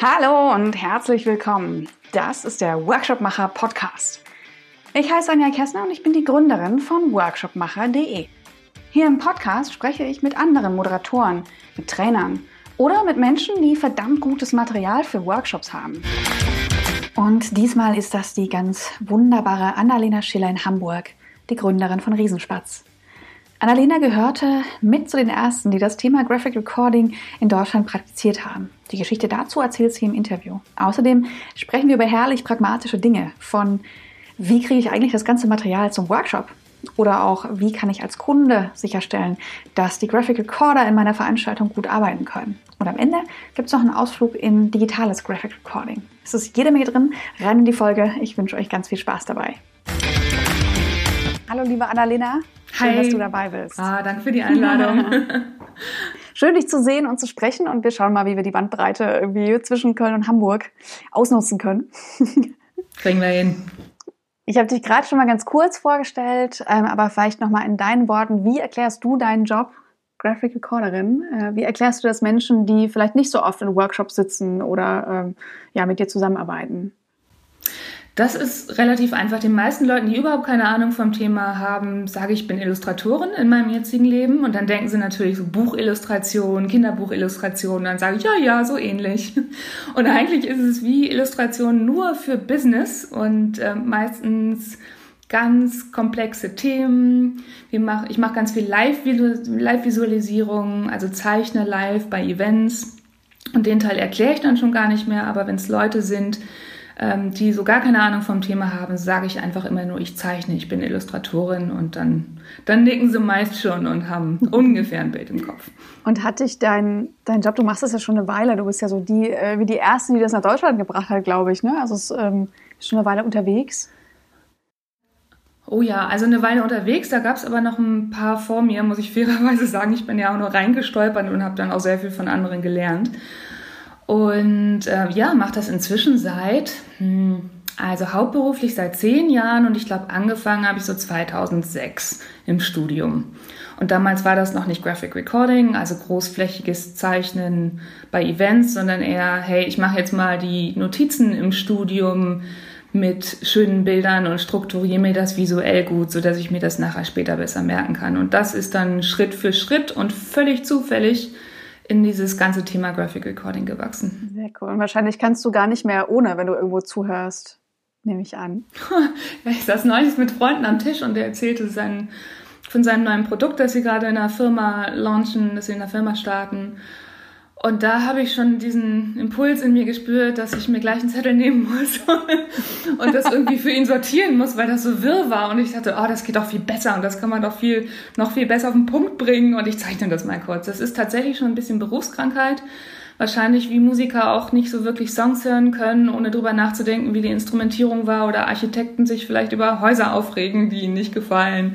Hallo und herzlich willkommen. Das ist der Workshopmacher Podcast. Ich heiße Anja Kessner und ich bin die Gründerin von workshopmacher.de. Hier im Podcast spreche ich mit anderen Moderatoren, mit Trainern oder mit Menschen, die verdammt gutes Material für Workshops haben. Und diesmal ist das die ganz wunderbare Annalena Schiller in Hamburg, die Gründerin von Riesenspatz. Annalena gehörte mit zu den ersten, die das Thema Graphic Recording in Deutschland praktiziert haben. Die Geschichte dazu erzählt sie im Interview. Außerdem sprechen wir über herrlich pragmatische Dinge von wie kriege ich eigentlich das ganze Material zum Workshop? Oder auch, wie kann ich als Kunde sicherstellen, dass die Graphic Recorder in meiner Veranstaltung gut arbeiten können? Und am Ende gibt es noch einen Ausflug in digitales Graphic Recording. Es ist jede Menge drin. Rein in die Folge. Ich wünsche euch ganz viel Spaß dabei. Hallo, liebe Annalena. Schön, Hi. dass du dabei bist. Ah, danke für die Einladung. Schön, dich zu sehen und zu sprechen. Und wir schauen mal, wie wir die Bandbreite irgendwie zwischen Köln und Hamburg ausnutzen können. Kriegen wir hin. Ich habe dich gerade schon mal ganz kurz vorgestellt, ähm, aber vielleicht noch mal in deinen Worten. Wie erklärst du deinen Job Graphic Recorderin? Äh, wie erklärst du das Menschen, die vielleicht nicht so oft in Workshops sitzen oder ähm, ja mit dir zusammenarbeiten? Das ist relativ einfach. Den meisten Leuten, die überhaupt keine Ahnung vom Thema haben, sage ich, ich bin Illustratorin in meinem jetzigen Leben. Und dann denken sie natürlich so Buchillustration, Kinderbuchillustration. Dann sage ich, ja, ja, so ähnlich. Und eigentlich ist es wie Illustration nur für Business und äh, meistens ganz komplexe Themen. Ich mache mach ganz viel Live-Visualisierung, also zeichne live bei Events. Und den Teil erkläre ich dann schon gar nicht mehr. Aber wenn es Leute sind, ähm, die so gar keine Ahnung vom Thema haben, sage ich einfach immer nur, ich zeichne, ich bin Illustratorin und dann, dann nicken sie meist schon und haben ungefähr ein Bild im Kopf. Und hat dich dein, dein Job, du machst das ja schon eine Weile, du bist ja so die, äh, wie die Erste, die das nach Deutschland gebracht hat, glaube ich, ne? Also ähm, ist schon eine Weile unterwegs. Oh ja, also eine Weile unterwegs, da gab es aber noch ein paar vor mir, muss ich fairerweise sagen. Ich bin ja auch nur reingestolpert und habe dann auch sehr viel von anderen gelernt. Und äh, ja, mache das inzwischen seit, hm, also hauptberuflich seit zehn Jahren und ich glaube, angefangen habe ich so 2006 im Studium. Und damals war das noch nicht Graphic Recording, also großflächiges Zeichnen bei Events, sondern eher, hey, ich mache jetzt mal die Notizen im Studium mit schönen Bildern und strukturiere mir das visuell gut, sodass ich mir das nachher später besser merken kann. Und das ist dann Schritt für Schritt und völlig zufällig in dieses ganze Thema Graphic Recording gewachsen. Sehr cool. Und wahrscheinlich kannst du gar nicht mehr ohne, wenn du irgendwo zuhörst, nehme ich an. ich saß neulich mit Freunden am Tisch und der erzählte sein, von seinem neuen Produkt, das sie gerade in einer Firma launchen, das sie in der Firma starten. Und da habe ich schon diesen Impuls in mir gespürt, dass ich mir gleich einen Zettel nehmen muss und das irgendwie für ihn sortieren muss, weil das so wirr war. Und ich dachte, oh, das geht doch viel besser und das kann man doch viel, noch viel besser auf den Punkt bringen. Und ich zeichne das mal kurz. Das ist tatsächlich schon ein bisschen Berufskrankheit. Wahrscheinlich wie Musiker auch nicht so wirklich Songs hören können, ohne drüber nachzudenken, wie die Instrumentierung war oder Architekten sich vielleicht über Häuser aufregen, die ihnen nicht gefallen.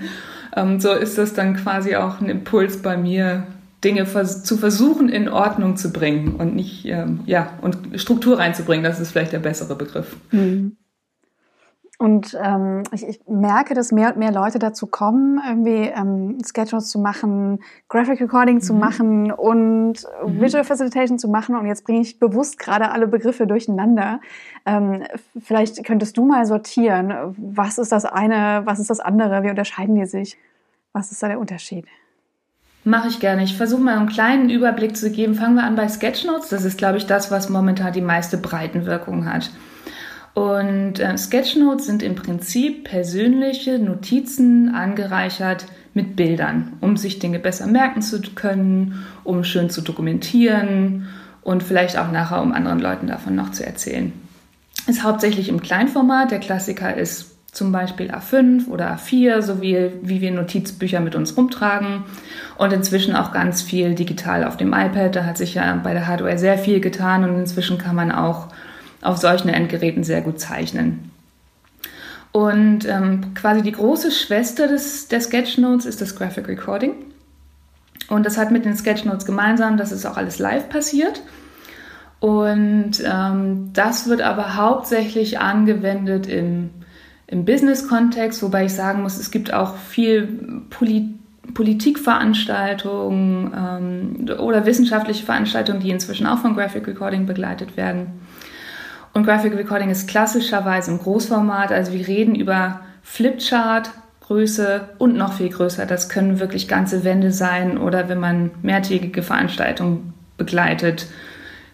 Ähm, so ist das dann quasi auch ein Impuls bei mir, Dinge vers zu versuchen in Ordnung zu bringen und nicht, ähm, ja, und Struktur reinzubringen, das ist vielleicht der bessere Begriff. Mhm. Und ähm, ich, ich, merke, dass mehr und mehr Leute dazu kommen, irgendwie ähm, Sketchnotes zu machen, Graphic Recording mhm. zu machen und mhm. Visual Facilitation zu machen. Und jetzt bringe ich bewusst gerade alle Begriffe durcheinander. Ähm, vielleicht könntest du mal sortieren, was ist das eine, was ist das andere, wie unterscheiden die sich? Was ist da der Unterschied? Mache ich gerne. Ich versuche mal einen kleinen Überblick zu geben. Fangen wir an bei Sketchnotes. Das ist, glaube ich, das, was momentan die meiste Breitenwirkung hat. Und äh, Sketchnotes sind im Prinzip persönliche Notizen angereichert mit Bildern, um sich Dinge besser merken zu können, um schön zu dokumentieren und vielleicht auch nachher, um anderen Leuten davon noch zu erzählen. Ist hauptsächlich im Kleinformat. Der Klassiker ist zum Beispiel A5 oder A4, so wie, wie wir Notizbücher mit uns rumtragen. Und inzwischen auch ganz viel digital auf dem iPad. Da hat sich ja bei der Hardware sehr viel getan und inzwischen kann man auch auf solchen Endgeräten sehr gut zeichnen. Und ähm, quasi die große Schwester des, der Sketchnotes ist das Graphic Recording. Und das hat mit den Sketchnotes gemeinsam, dass es auch alles live passiert. Und ähm, das wird aber hauptsächlich angewendet im im Business-Kontext, wobei ich sagen muss, es gibt auch viel Poli Politikveranstaltungen ähm, oder wissenschaftliche Veranstaltungen, die inzwischen auch von Graphic Recording begleitet werden. Und Graphic Recording ist klassischerweise im Großformat, also wir reden über Flipchart, Größe und noch viel größer. Das können wirklich ganze Wände sein oder wenn man mehrtägige Veranstaltungen begleitet,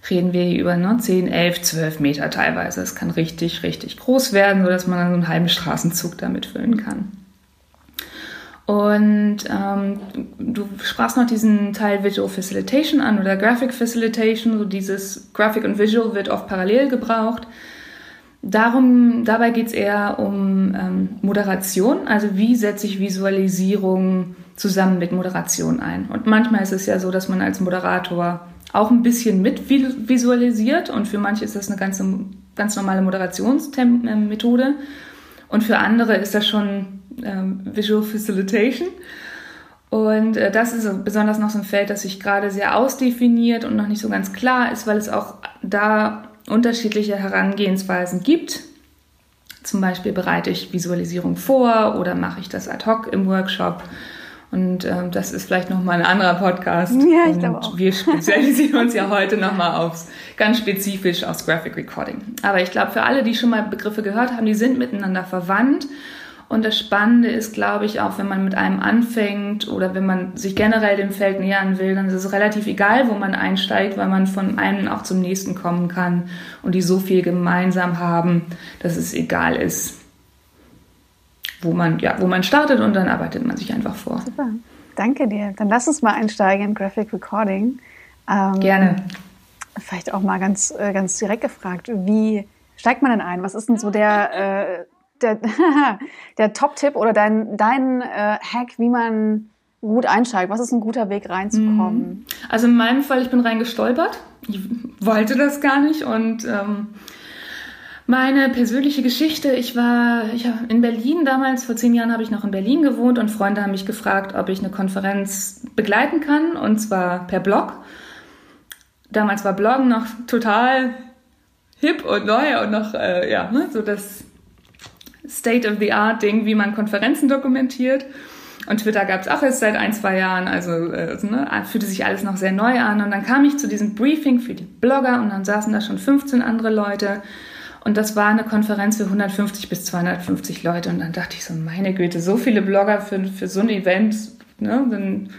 reden wir hier über ne, 10, 11, 12 Meter teilweise. Es kann richtig, richtig groß werden, sodass man dann so einen halben Straßenzug damit füllen kann. Und ähm, du sprachst noch diesen Teil Visual Facilitation an oder Graphic Facilitation. So dieses Graphic und Visual wird oft parallel gebraucht. Darum, dabei geht es eher um ähm, Moderation, also wie setze ich Visualisierung zusammen mit Moderation ein. Und manchmal ist es ja so, dass man als Moderator auch ein bisschen mit visualisiert und für manche ist das eine ganz, ganz normale Moderationsmethode und für andere ist das schon ähm, Visual Facilitation. Und äh, das ist besonders noch so ein Feld, das sich gerade sehr ausdefiniert und noch nicht so ganz klar ist, weil es auch da unterschiedliche Herangehensweisen gibt. Zum Beispiel bereite ich Visualisierung vor oder mache ich das ad hoc im Workshop. Und ähm, das ist vielleicht nochmal ein anderer Podcast. Ja, ich glaube auch. Wir spezialisieren uns ja heute nochmal aufs, ganz spezifisch aufs Graphic Recording. Aber ich glaube, für alle, die schon mal Begriffe gehört haben, die sind miteinander verwandt. Und das Spannende ist, glaube ich, auch wenn man mit einem anfängt oder wenn man sich generell dem Feld nähern will, dann ist es relativ egal, wo man einsteigt, weil man von einem auch zum nächsten kommen kann und die so viel gemeinsam haben, dass es egal ist, wo man, ja, wo man startet und dann arbeitet man sich einfach vor. Super. Danke dir. Dann lass uns mal einsteigen in Graphic Recording. Ähm, Gerne. Vielleicht auch mal ganz, äh, ganz direkt gefragt, wie steigt man denn ein? Was ist denn so der, äh, der, der Top-Tipp oder dein, dein äh, Hack, wie man gut einsteigt? Was ist ein guter Weg reinzukommen? Mhm. Also in meinem Fall, ich bin reingestolpert. Ich wollte das gar nicht und ähm, meine persönliche Geschichte, ich war ich in Berlin damals, vor zehn Jahren habe ich noch in Berlin gewohnt und Freunde haben mich gefragt, ob ich eine Konferenz begleiten kann und zwar per Blog. Damals war Bloggen noch total hip und neu und noch, äh, ja, ne, so das State-of-the-Art-Ding, wie man Konferenzen dokumentiert. Und Twitter gab es auch erst seit ein, zwei Jahren, also äh, ne, fühlte sich alles noch sehr neu an. Und dann kam ich zu diesem Briefing für die Blogger und dann saßen da schon 15 andere Leute. Und das war eine Konferenz für 150 bis 250 Leute. Und dann dachte ich so, meine Güte, so viele Blogger für, für so ein Event, ne, dann,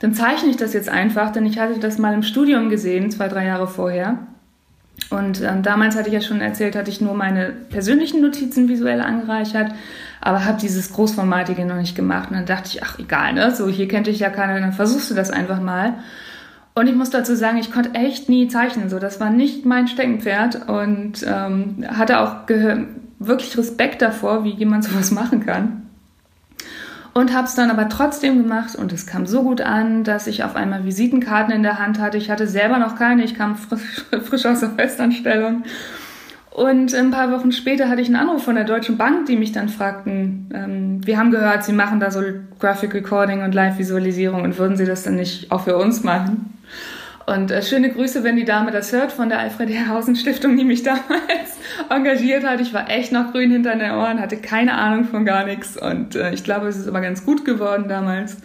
dann zeichne ich das jetzt einfach, denn ich hatte das mal im Studium gesehen, zwei, drei Jahre vorher. Und ähm, damals hatte ich ja schon erzählt, hatte ich nur meine persönlichen Notizen visuell angereichert, aber habe dieses Großformatige noch nicht gemacht. Und dann dachte ich, ach egal, ne? So, hier kennt dich ja keiner, dann versuchst du das einfach mal. Und ich muss dazu sagen, ich konnte echt nie zeichnen. So, das war nicht mein Steckenpferd und ähm, hatte auch wirklich Respekt davor, wie jemand sowas machen kann und habe es dann aber trotzdem gemacht und es kam so gut an, dass ich auf einmal Visitenkarten in der Hand hatte. Ich hatte selber noch keine, ich kam frisch, frisch aus der Festanstellung. Und ein paar Wochen später hatte ich einen Anruf von der Deutschen Bank, die mich dann fragten, ähm, wir haben gehört, Sie machen da so Graphic Recording und Live-Visualisierung und würden Sie das dann nicht auch für uns machen? Und äh, schöne Grüße, wenn die Dame das hört von der Alfred Herrhausen Stiftung, die mich damals engagiert hat. Ich war echt noch grün hinter den Ohren, hatte keine Ahnung von gar nichts und äh, ich glaube, es ist aber ganz gut geworden damals.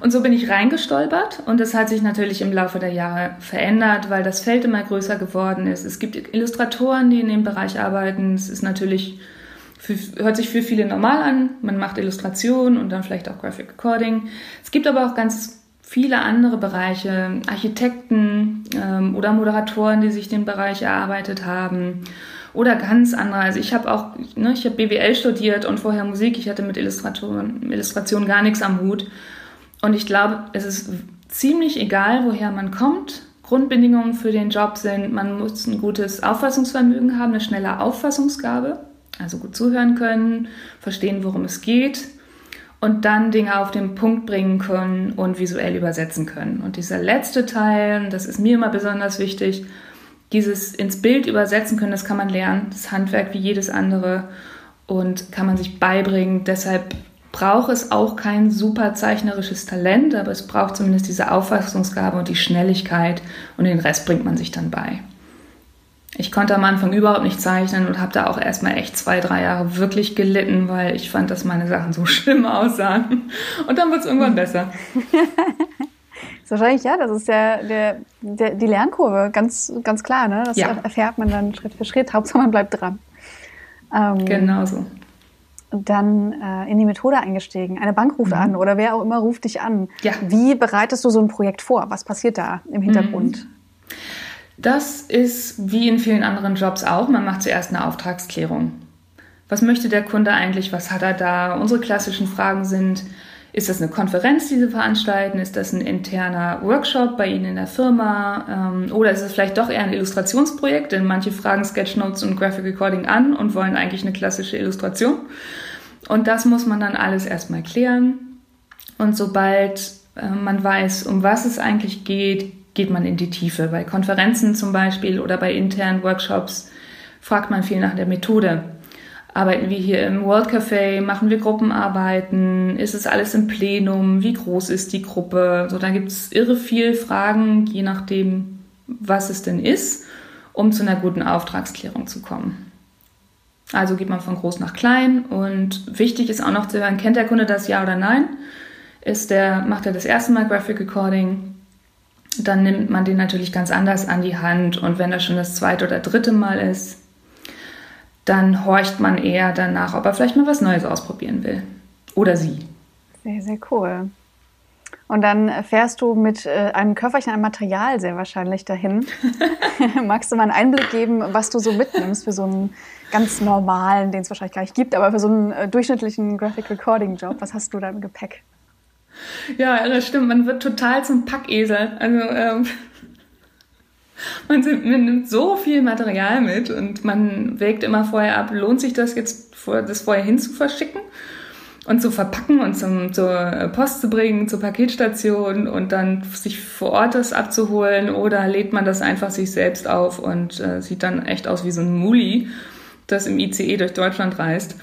Und so bin ich reingestolpert und das hat sich natürlich im Laufe der Jahre verändert, weil das Feld immer größer geworden ist. Es gibt Illustratoren, die in dem Bereich arbeiten. Es ist natürlich, für, hört sich für viele normal an. Man macht Illustration und dann vielleicht auch Graphic Recording. Es gibt aber auch ganz viele andere Bereiche, Architekten ähm, oder Moderatoren, die sich den Bereich erarbeitet haben oder ganz andere. Also ich habe auch, ne, ich habe BWL studiert und vorher Musik. Ich hatte mit Illustration, Illustration gar nichts am Hut. Und ich glaube, es ist ziemlich egal, woher man kommt. Grundbedingungen für den Job sind, man muss ein gutes Auffassungsvermögen haben, eine schnelle Auffassungsgabe, also gut zuhören können, verstehen, worum es geht und dann Dinge auf den Punkt bringen können und visuell übersetzen können. Und dieser letzte Teil, das ist mir immer besonders wichtig, dieses ins Bild übersetzen können, das kann man lernen, das Handwerk wie jedes andere und kann man sich beibringen. Deshalb braucht es auch kein super zeichnerisches Talent, aber es braucht zumindest diese Auffassungsgabe und die Schnelligkeit und den Rest bringt man sich dann bei. Ich konnte am Anfang überhaupt nicht zeichnen und habe da auch erstmal echt zwei, drei Jahre wirklich gelitten, weil ich fand, dass meine Sachen so schlimm aussahen. Und dann wird es irgendwann besser. ist wahrscheinlich, ja, das ist der, der, der, die Lernkurve, ganz, ganz klar. Ne? Das ja. erfährt man dann Schritt für Schritt. Hauptsache man bleibt dran. Ähm, genau so. Dann äh, in die Methode eingestiegen. Eine Bank ruft mhm. an oder wer auch immer ruft dich an. Ja. Wie bereitest du so ein Projekt vor? Was passiert da im Hintergrund? Mhm. Das ist wie in vielen anderen Jobs auch. Man macht zuerst eine Auftragsklärung. Was möchte der Kunde eigentlich? Was hat er da? Unsere klassischen Fragen sind, ist das eine Konferenz, die Sie veranstalten? Ist das ein interner Workshop bei Ihnen in der Firma? Ähm, oder ist es vielleicht doch eher ein Illustrationsprojekt? Denn manche fragen Sketchnotes und Graphic Recording an und wollen eigentlich eine klassische Illustration. Und das muss man dann alles erstmal klären. Und sobald äh, man weiß, um was es eigentlich geht, geht man in die Tiefe. Bei Konferenzen zum Beispiel oder bei internen Workshops fragt man viel nach der Methode. Arbeiten wir hier im World Café? Machen wir Gruppenarbeiten? Ist es alles im Plenum? Wie groß ist die Gruppe? So, da gibt es irre viel Fragen, je nachdem, was es denn ist, um zu einer guten Auftragsklärung zu kommen. Also geht man von groß nach klein und wichtig ist auch noch zu hören, kennt der Kunde das ja oder nein? Ist der, macht er das erste Mal Graphic Recording? Dann nimmt man den natürlich ganz anders an die Hand. Und wenn das schon das zweite oder dritte Mal ist, dann horcht man eher danach, ob er vielleicht mal was Neues ausprobieren will. Oder sie. Sehr, sehr cool. Und dann fährst du mit äh, einem Köfferchen an Material sehr wahrscheinlich dahin. Magst du mal einen Einblick geben, was du so mitnimmst für so einen ganz normalen, den es wahrscheinlich gar nicht gibt, aber für so einen äh, durchschnittlichen Graphic Recording Job? Was hast du da im Gepäck? Ja, das stimmt. Man wird total zum Packesel. Also ähm, man, man, nimmt so viel Material mit und man wägt immer vorher ab, lohnt sich das jetzt, das vorher hin zu verschicken und zu verpacken und zum, zur Post zu bringen, zur Paketstation und dann sich vor Ort das abzuholen oder lädt man das einfach sich selbst auf und äh, sieht dann echt aus wie so ein Muli, das im ICE durch Deutschland reist.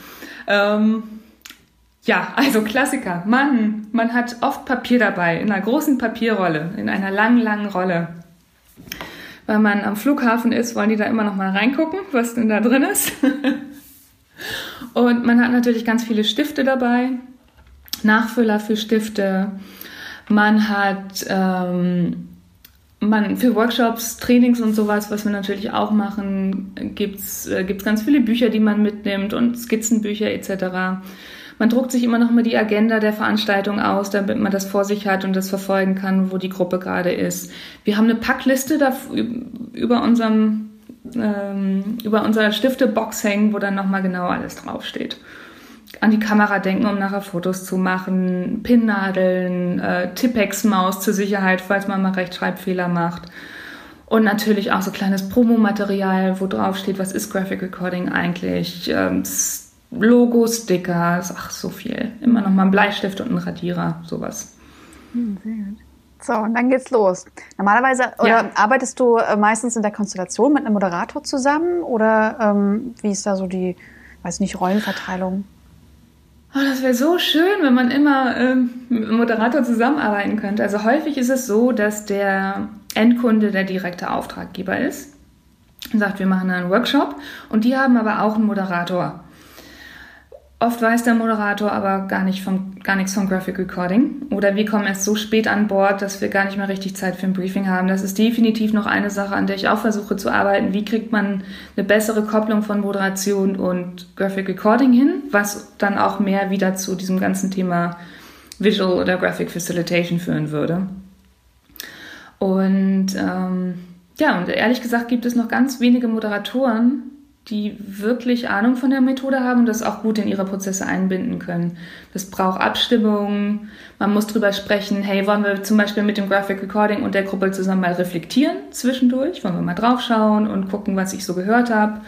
Ähm, ja, also Klassiker. Mann, man hat oft Papier dabei, in einer großen Papierrolle, in einer langen, langen Rolle. Weil man am Flughafen ist, wollen die da immer noch mal reingucken, was denn da drin ist. Und man hat natürlich ganz viele Stifte dabei, Nachfüller für Stifte. Man hat ähm, man, für Workshops, Trainings und sowas, was wir natürlich auch machen, gibt es äh, ganz viele Bücher, die man mitnimmt und Skizzenbücher etc. Man druckt sich immer noch mal die Agenda der Veranstaltung aus, damit man das vor sich hat und das verfolgen kann, wo die Gruppe gerade ist. Wir haben eine Packliste da über unserem ähm, über unserer Stifte-Box hängen, wo dann noch mal genau alles draufsteht. An die Kamera denken, um nachher Fotos zu machen, Pinnadeln, äh, Tippex-Maus zur Sicherheit, falls man mal Rechtschreibfehler macht. Und natürlich auch so kleines Promomaterial, wo drauf steht, was ist Graphic Recording eigentlich, ähm, Logos, Stickers, ach so viel. Immer noch mal ein Bleistift und ein Radierer, sowas. Hm, sehr gut. So, und dann geht's los. Normalerweise oder ja. arbeitest du äh, meistens in der Konstellation mit einem Moderator zusammen oder ähm, wie ist da so die, weiß nicht, Rollenverteilung? Oh, das wäre so schön, wenn man immer ähm, mit einem Moderator zusammenarbeiten könnte. Also häufig ist es so, dass der Endkunde der direkte Auftraggeber ist und sagt, wir machen einen Workshop und die haben aber auch einen Moderator. Oft weiß der Moderator aber gar, nicht vom, gar nichts vom Graphic Recording. Oder wir kommen erst so spät an Bord, dass wir gar nicht mehr richtig Zeit für ein Briefing haben. Das ist definitiv noch eine Sache, an der ich auch versuche zu arbeiten. Wie kriegt man eine bessere Kopplung von Moderation und Graphic Recording hin, was dann auch mehr wieder zu diesem ganzen Thema Visual oder Graphic Facilitation führen würde. Und ähm, ja, und ehrlich gesagt gibt es noch ganz wenige Moderatoren, die wirklich Ahnung von der Methode haben und das auch gut in ihre Prozesse einbinden können. Das braucht Abstimmung, man muss drüber sprechen, hey, wollen wir zum Beispiel mit dem Graphic Recording und der Gruppe zusammen mal reflektieren zwischendurch, wollen wir mal draufschauen und gucken, was ich so gehört habe.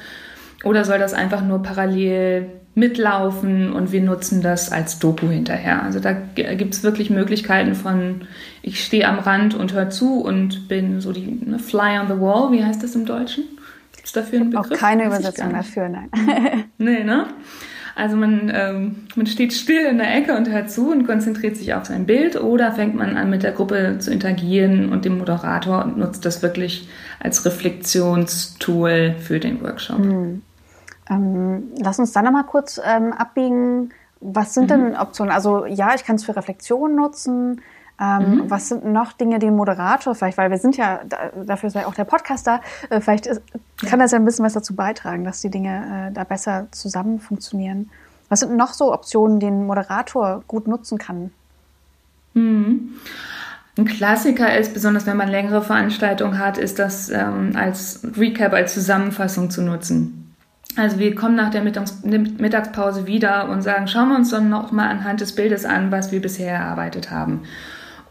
Oder soll das einfach nur parallel mitlaufen und wir nutzen das als Doku hinterher. Also da gibt es wirklich Möglichkeiten von, ich stehe am Rand und höre zu und bin so die ne, Fly on the Wall, wie heißt das im Deutschen? Gibt es dafür einen Begriff? Auch keine Übersetzung dafür, nein. nee, ne? Also man, ähm, man steht still in der Ecke und hört zu und konzentriert sich auf sein Bild oder fängt man an mit der Gruppe zu interagieren und dem Moderator und nutzt das wirklich als Reflexionstool für den Workshop. Mhm. Ähm, lass uns dann nochmal kurz ähm, abbiegen. Was sind mhm. denn Optionen? Also ja, ich kann es für Reflexion nutzen. Ähm, mhm. Was sind noch Dinge, die ein Moderator vielleicht, weil wir sind ja, dafür ist ja auch der Podcaster, äh, vielleicht ist, kann das ja ein bisschen was dazu beitragen, dass die Dinge äh, da besser zusammen funktionieren. Was sind noch so Optionen, die ein Moderator gut nutzen kann? Mhm. Ein Klassiker ist, besonders wenn man längere Veranstaltungen hat, ist das ähm, als Recap, als Zusammenfassung zu nutzen. Also wir kommen nach der Mittagspause wieder und sagen, schauen wir uns dann noch mal anhand des Bildes an, was wir bisher erarbeitet haben.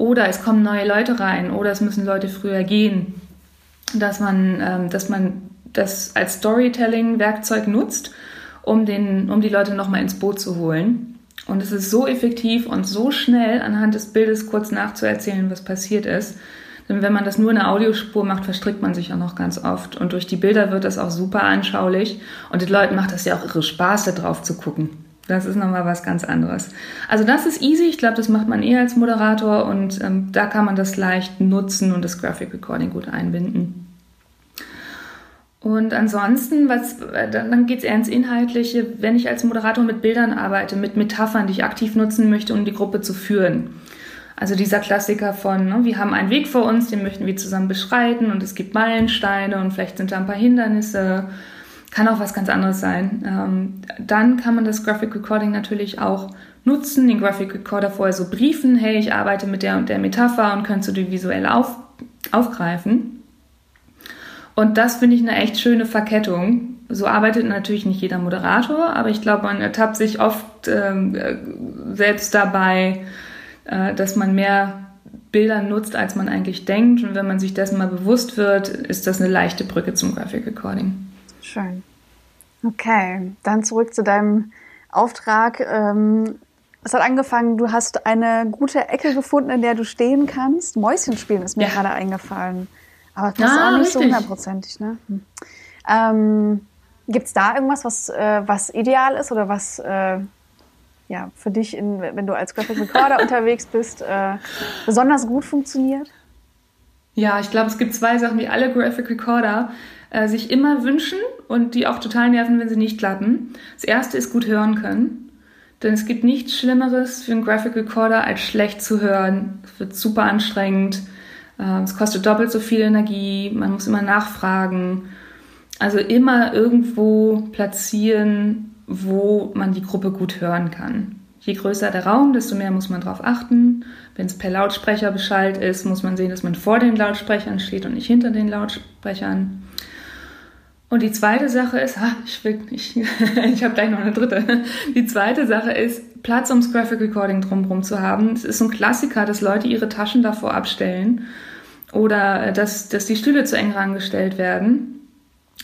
Oder es kommen neue Leute rein oder es müssen Leute früher gehen. Dass man, ähm, dass man das als Storytelling-Werkzeug nutzt, um, den, um die Leute nochmal ins Boot zu holen. Und es ist so effektiv und so schnell anhand des Bildes kurz nachzuerzählen, was passiert ist. Denn wenn man das nur in einer Audiospur macht, verstrickt man sich auch noch ganz oft. Und durch die Bilder wird das auch super anschaulich. Und den Leuten macht das ja auch irre Spaß, da drauf zu gucken. Das ist nochmal was ganz anderes. Also das ist easy. Ich glaube, das macht man eher als Moderator und ähm, da kann man das leicht nutzen und das Graphic Recording gut einbinden. Und ansonsten, was, äh, dann geht es eher ins Inhaltliche, wenn ich als Moderator mit Bildern arbeite, mit Metaphern, die ich aktiv nutzen möchte, um die Gruppe zu führen. Also dieser Klassiker von, ne, wir haben einen Weg vor uns, den möchten wir zusammen beschreiten und es gibt Meilensteine und vielleicht sind da ein paar Hindernisse kann auch was ganz anderes sein. Ähm, dann kann man das Graphic Recording natürlich auch nutzen, den Graphic Recorder vorher so briefen, hey, ich arbeite mit der und der Metapher und könntest du die visuell auf, aufgreifen. Und das finde ich eine echt schöne Verkettung. So arbeitet natürlich nicht jeder Moderator, aber ich glaube, man ertappt sich oft ähm, äh, selbst dabei, äh, dass man mehr Bilder nutzt, als man eigentlich denkt. Und wenn man sich dessen mal bewusst wird, ist das eine leichte Brücke zum Graphic Recording. Schön. Okay, dann zurück zu deinem Auftrag. Ähm, es hat angefangen, du hast eine gute Ecke gefunden, in der du stehen kannst. Mäuschen spielen ist mir ja. gerade eingefallen. Aber das ah, ist auch nicht richtig. so hundertprozentig. Ne? Hm. Ähm, Gibt es da irgendwas, was, äh, was ideal ist oder was äh, ja, für dich, in, wenn du als Graphic Recorder unterwegs bist, äh, besonders gut funktioniert? Ja, ich glaube, es gibt zwei Sachen, die alle Graphic Recorder äh, sich immer wünschen und die auch total nerven, wenn sie nicht klappen. Das erste ist gut hören können. Denn es gibt nichts Schlimmeres für einen Graphic Recorder, als schlecht zu hören. Es wird super anstrengend. Äh, es kostet doppelt so viel Energie. Man muss immer nachfragen. Also immer irgendwo platzieren, wo man die Gruppe gut hören kann. Je größer der Raum, desto mehr muss man darauf achten. Wenn es per Lautsprecher beschallt ist, muss man sehen, dass man vor den Lautsprechern steht und nicht hinter den Lautsprechern. Und die zweite Sache ist, ah, ich, will, ich, ich habe gleich noch eine dritte. Die zweite Sache ist, Platz ums Graphic Recording drumherum zu haben. Es ist so ein Klassiker, dass Leute ihre Taschen davor abstellen oder äh, dass, dass die Stühle zu eng rangestellt werden.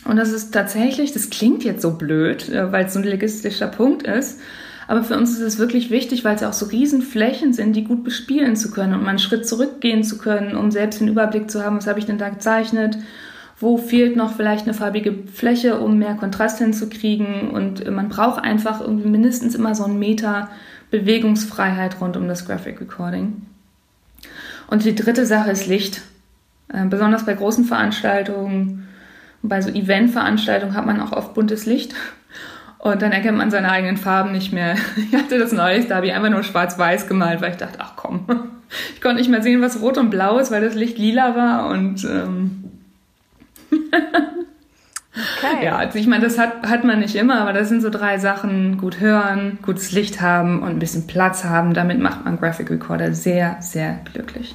Und das ist tatsächlich, das klingt jetzt so blöd, äh, weil es so ein logistischer Punkt ist. Aber für uns ist es wirklich wichtig, weil es auch so riesen Flächen sind, die gut bespielen zu können und mal einen Schritt zurückgehen zu können, um selbst den Überblick zu haben, was habe ich denn da gezeichnet wo fehlt noch vielleicht eine farbige Fläche, um mehr Kontrast hinzukriegen. Und man braucht einfach irgendwie mindestens immer so einen Meter Bewegungsfreiheit rund um das Graphic Recording. Und die dritte Sache ist Licht. Äh, besonders bei großen Veranstaltungen, bei so Eventveranstaltungen hat man auch oft buntes Licht. Und dann erkennt man seine eigenen Farben nicht mehr. Ich hatte das neulich, da habe ich einfach nur schwarz-weiß gemalt, weil ich dachte, ach komm, ich konnte nicht mehr sehen, was rot und blau ist, weil das Licht lila war. Und ähm, Okay. Ja, also ich meine, das hat, hat man nicht immer, aber das sind so drei Sachen. Gut hören, gutes Licht haben und ein bisschen Platz haben. Damit macht man Graphic Recorder sehr, sehr glücklich.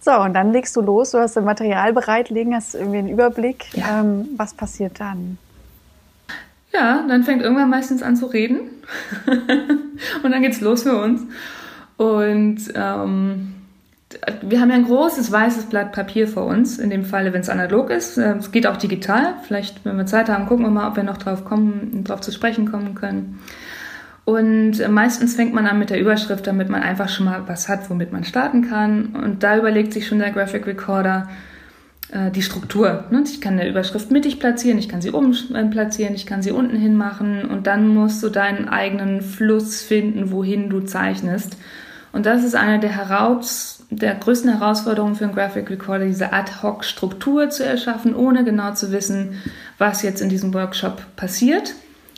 So, und dann legst du los, du hast das Material bereitlegen, hast irgendwie einen Überblick. Ja. Ähm, was passiert dann? Ja, dann fängt irgendwann meistens an zu reden. und dann geht's los für uns. Und ähm, wir haben ja ein großes weißes Blatt Papier vor uns, in dem Falle, wenn es analog ist. Ähm, es geht auch digital. Vielleicht, wenn wir Zeit haben, gucken wir mal, ob wir noch drauf kommen, drauf zu sprechen kommen können. Und äh, meistens fängt man an mit der Überschrift, damit man einfach schon mal was hat, womit man starten kann. Und da überlegt sich schon der Graphic Recorder, äh, die Struktur. Ne? Ich kann eine Überschrift mittig platzieren, ich kann sie oben äh, platzieren, ich kann sie unten hin machen und dann musst du deinen eigenen Fluss finden, wohin du zeichnest. Und das ist eine der, heraus, der größten Herausforderungen für einen Graphic Recorder, diese Ad-Hoc-Struktur zu erschaffen, ohne genau zu wissen, was jetzt in diesem Workshop passiert,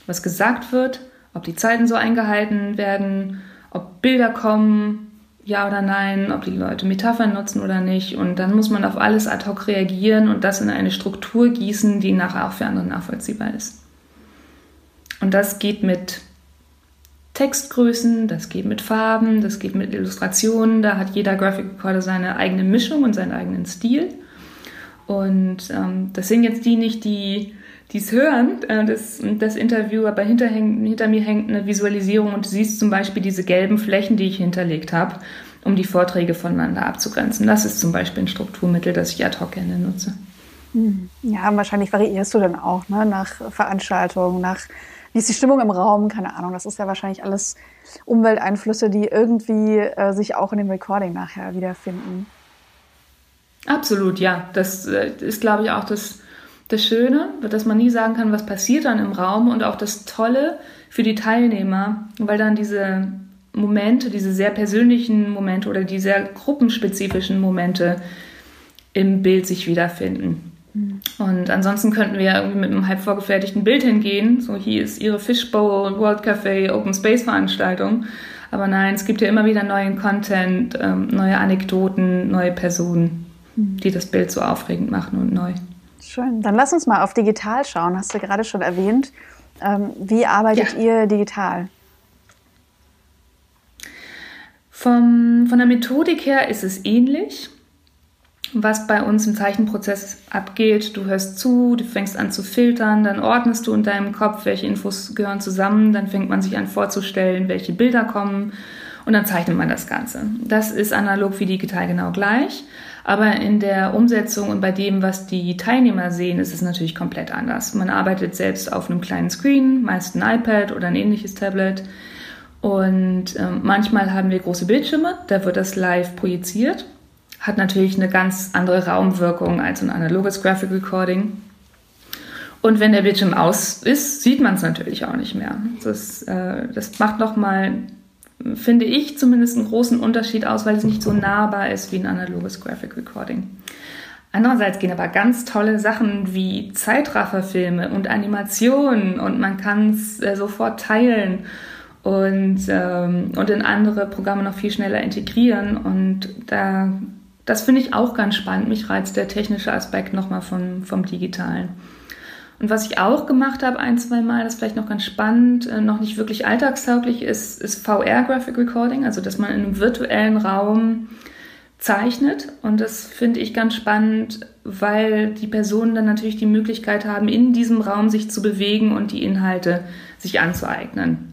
was gesagt wird, ob die Zeiten so eingehalten werden, ob Bilder kommen, ja oder nein, ob die Leute Metaphern nutzen oder nicht. Und dann muss man auf alles ad hoc reagieren und das in eine Struktur gießen, die nachher auch für andere nachvollziehbar ist. Und das geht mit Textgrößen, das geht mit Farben, das geht mit Illustrationen. Da hat jeder Graphic Recorder seine eigene Mischung und seinen eigenen Stil. Und ähm, das sind jetzt die nicht, die es hören, äh, das, das Interview, aber hinter, hinter mir hängt eine Visualisierung und du siehst zum Beispiel diese gelben Flächen, die ich hinterlegt habe, um die Vorträge voneinander abzugrenzen. Das ist zum Beispiel ein Strukturmittel, das ich ad hoc gerne nutze. Hm. Ja, wahrscheinlich variierst du dann auch ne? nach Veranstaltungen, nach wie ist die Stimmung im Raum, keine Ahnung. Das ist ja wahrscheinlich alles Umwelteinflüsse, die irgendwie äh, sich auch in dem Recording nachher wiederfinden. Absolut, ja. Das äh, ist, glaube ich, auch das, das Schöne, dass man nie sagen kann, was passiert dann im Raum und auch das Tolle für die Teilnehmer, weil dann diese Momente, diese sehr persönlichen Momente oder die sehr gruppenspezifischen Momente im Bild sich wiederfinden. Mhm. Und ansonsten könnten wir irgendwie mit einem halb vorgefertigten Bild hingehen. So, hier ist Ihre Fishbowl World Café Open Space Veranstaltung. Aber nein, es gibt ja immer wieder neuen Content, ähm, neue Anekdoten, neue Personen, mhm. die das Bild so aufregend machen und neu. Schön. Dann lass uns mal auf digital schauen. Hast du gerade schon erwähnt. Ähm, wie arbeitet ja. ihr digital? Vom, von der Methodik her ist es ähnlich. Was bei uns im Zeichenprozess abgeht, du hörst zu, du fängst an zu filtern, dann ordnest du in deinem Kopf, welche Infos gehören zusammen, dann fängt man sich an vorzustellen, welche Bilder kommen und dann zeichnet man das Ganze. Das ist analog wie digital genau gleich. Aber in der Umsetzung und bei dem, was die Teilnehmer sehen, ist es natürlich komplett anders. Man arbeitet selbst auf einem kleinen Screen, meist ein iPad oder ein ähnliches Tablet. Und äh, manchmal haben wir große Bildschirme, da wird das live projiziert. Hat natürlich eine ganz andere Raumwirkung als ein analoges Graphic Recording. Und wenn der Bildschirm aus ist, sieht man es natürlich auch nicht mehr. Das, äh, das macht nochmal finde ich zumindest einen großen Unterschied aus, weil es nicht so nahbar ist wie ein analoges Graphic Recording. Andererseits gehen aber ganz tolle Sachen wie Zeitrafferfilme und Animationen und man kann es äh, sofort teilen und, ähm, und in andere Programme noch viel schneller integrieren. Und da, das finde ich auch ganz spannend. Mich reizt der technische Aspekt nochmal vom, vom Digitalen. Und was ich auch gemacht habe, ein, zwei Mal, das vielleicht noch ganz spannend, äh, noch nicht wirklich alltagstauglich ist, ist VR Graphic Recording, also dass man in einem virtuellen Raum zeichnet. Und das finde ich ganz spannend, weil die Personen dann natürlich die Möglichkeit haben, in diesem Raum sich zu bewegen und die Inhalte sich anzueignen.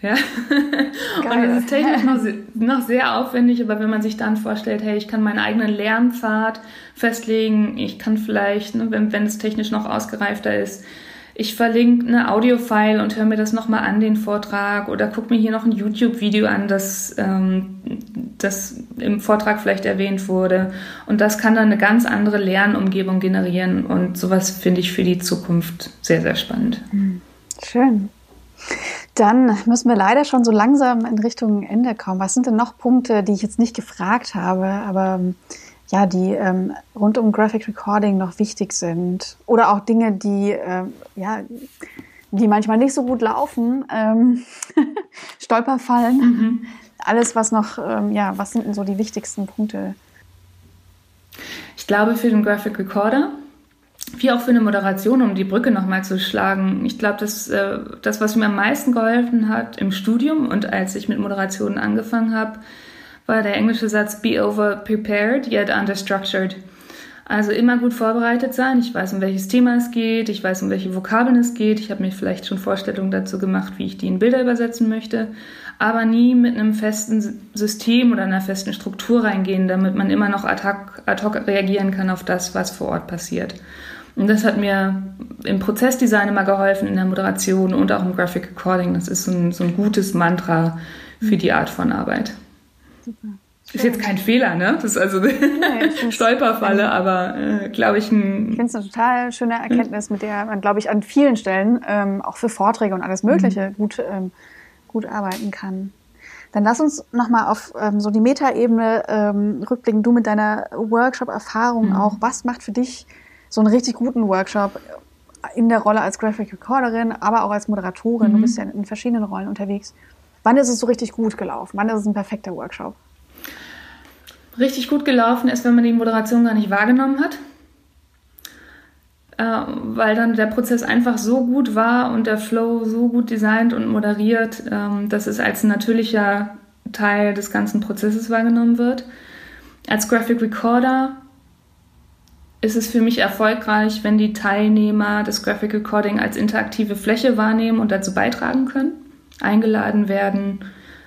Ja. Und es ist technisch noch, noch sehr aufwendig, aber wenn man sich dann vorstellt, hey, ich kann meinen eigenen Lernpfad festlegen, ich kann vielleicht, ne, wenn, wenn es technisch noch ausgereifter ist, ich verlinke eine Audiofile und höre mir das nochmal an, den Vortrag, oder gucke mir hier noch ein YouTube-Video an, das, ähm, das im Vortrag vielleicht erwähnt wurde. Und das kann dann eine ganz andere Lernumgebung generieren. Und sowas finde ich für die Zukunft sehr, sehr spannend. Schön. Dann müssen wir leider schon so langsam in Richtung Ende kommen. Was sind denn noch Punkte, die ich jetzt nicht gefragt habe, aber ja, die ähm, rund um Graphic Recording noch wichtig sind? Oder auch Dinge, die äh, ja, die manchmal nicht so gut laufen, ähm, Stolperfallen. Mhm. Alles, was noch, ähm, ja, was sind denn so die wichtigsten Punkte? Ich glaube, für den Graphic Recorder wie auch für eine Moderation, um die Brücke nochmal zu schlagen. Ich glaube, das, äh, das, was mir am meisten geholfen hat im Studium und als ich mit Moderationen angefangen habe, war der englische Satz Be over prepared, yet understructured. Also immer gut vorbereitet sein. Ich weiß, um welches Thema es geht. Ich weiß, um welche Vokabeln es geht. Ich habe mir vielleicht schon Vorstellungen dazu gemacht, wie ich die in Bilder übersetzen möchte. Aber nie mit einem festen System oder einer festen Struktur reingehen, damit man immer noch ad hoc, ad hoc reagieren kann auf das, was vor Ort passiert. Und das hat mir im Prozessdesign immer geholfen, in der Moderation und auch im Graphic Recording. Das ist so ein, so ein gutes Mantra für die Art von Arbeit. Super. Ist jetzt kein Fehler, ne? Das ist also eine Stolperfalle, aber äh, glaube ich ein. Ich finde es eine total schöne Erkenntnis, mit der man, glaube ich, an vielen Stellen ähm, auch für Vorträge und alles Mögliche mhm. gut, ähm, gut arbeiten kann. Dann lass uns nochmal auf ähm, so die Metaebene ähm, rückblicken. Du mit deiner Workshop-Erfahrung mhm. auch. Was macht für dich so einen richtig guten Workshop in der Rolle als Graphic Recorderin, aber auch als Moderatorin? Mhm. Du bist ja in verschiedenen Rollen unterwegs. Wann ist es so richtig gut gelaufen? Wann ist es ein perfekter Workshop? richtig gut gelaufen ist, wenn man die Moderation gar nicht wahrgenommen hat. Äh, weil dann der Prozess einfach so gut war und der Flow so gut designt und moderiert, ähm, dass es als natürlicher Teil des ganzen Prozesses wahrgenommen wird. Als Graphic Recorder ist es für mich erfolgreich, wenn die Teilnehmer das Graphic Recording als interaktive Fläche wahrnehmen und dazu beitragen können, eingeladen werden,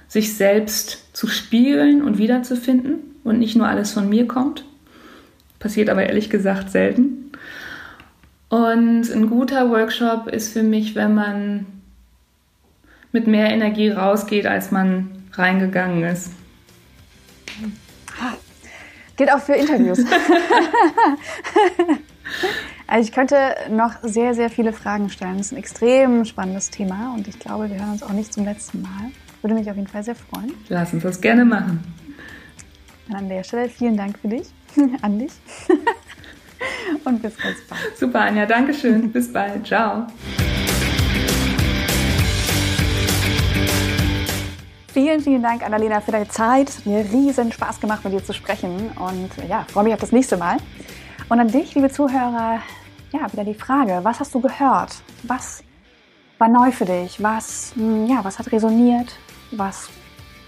sich selbst zu spiegeln und wiederzufinden und nicht nur alles von mir kommt. Passiert aber ehrlich gesagt selten. Und ein guter Workshop ist für mich, wenn man mit mehr Energie rausgeht, als man reingegangen ist. Gilt auch für Interviews. also ich könnte noch sehr, sehr viele Fragen stellen. Das ist ein extrem spannendes Thema und ich glaube, wir hören uns auch nicht zum letzten Mal. Würde mich auf jeden Fall sehr freuen. Lass uns das gerne machen. Und an der Stelle vielen Dank für dich, an dich. Und bis ganz bald. Super, Anja, danke schön. bis bald. Ciao. Vielen, vielen Dank, Annalena, für deine Zeit. Es hat mir riesen Spaß gemacht, mit dir zu sprechen. Und ja, freue mich auf das nächste Mal. Und an dich, liebe Zuhörer, ja, wieder die Frage, was hast du gehört? Was war neu für dich? Was, hm, ja, was hat resoniert? Was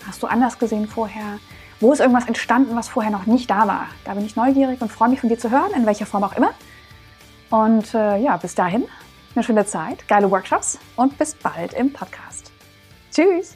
hast du anders gesehen vorher? Wo ist irgendwas entstanden, was vorher noch nicht da war? Da bin ich neugierig und freue mich von dir zu hören, in welcher Form auch immer. Und äh, ja, bis dahin, eine schöne Zeit, geile Workshops und bis bald im Podcast. Tschüss!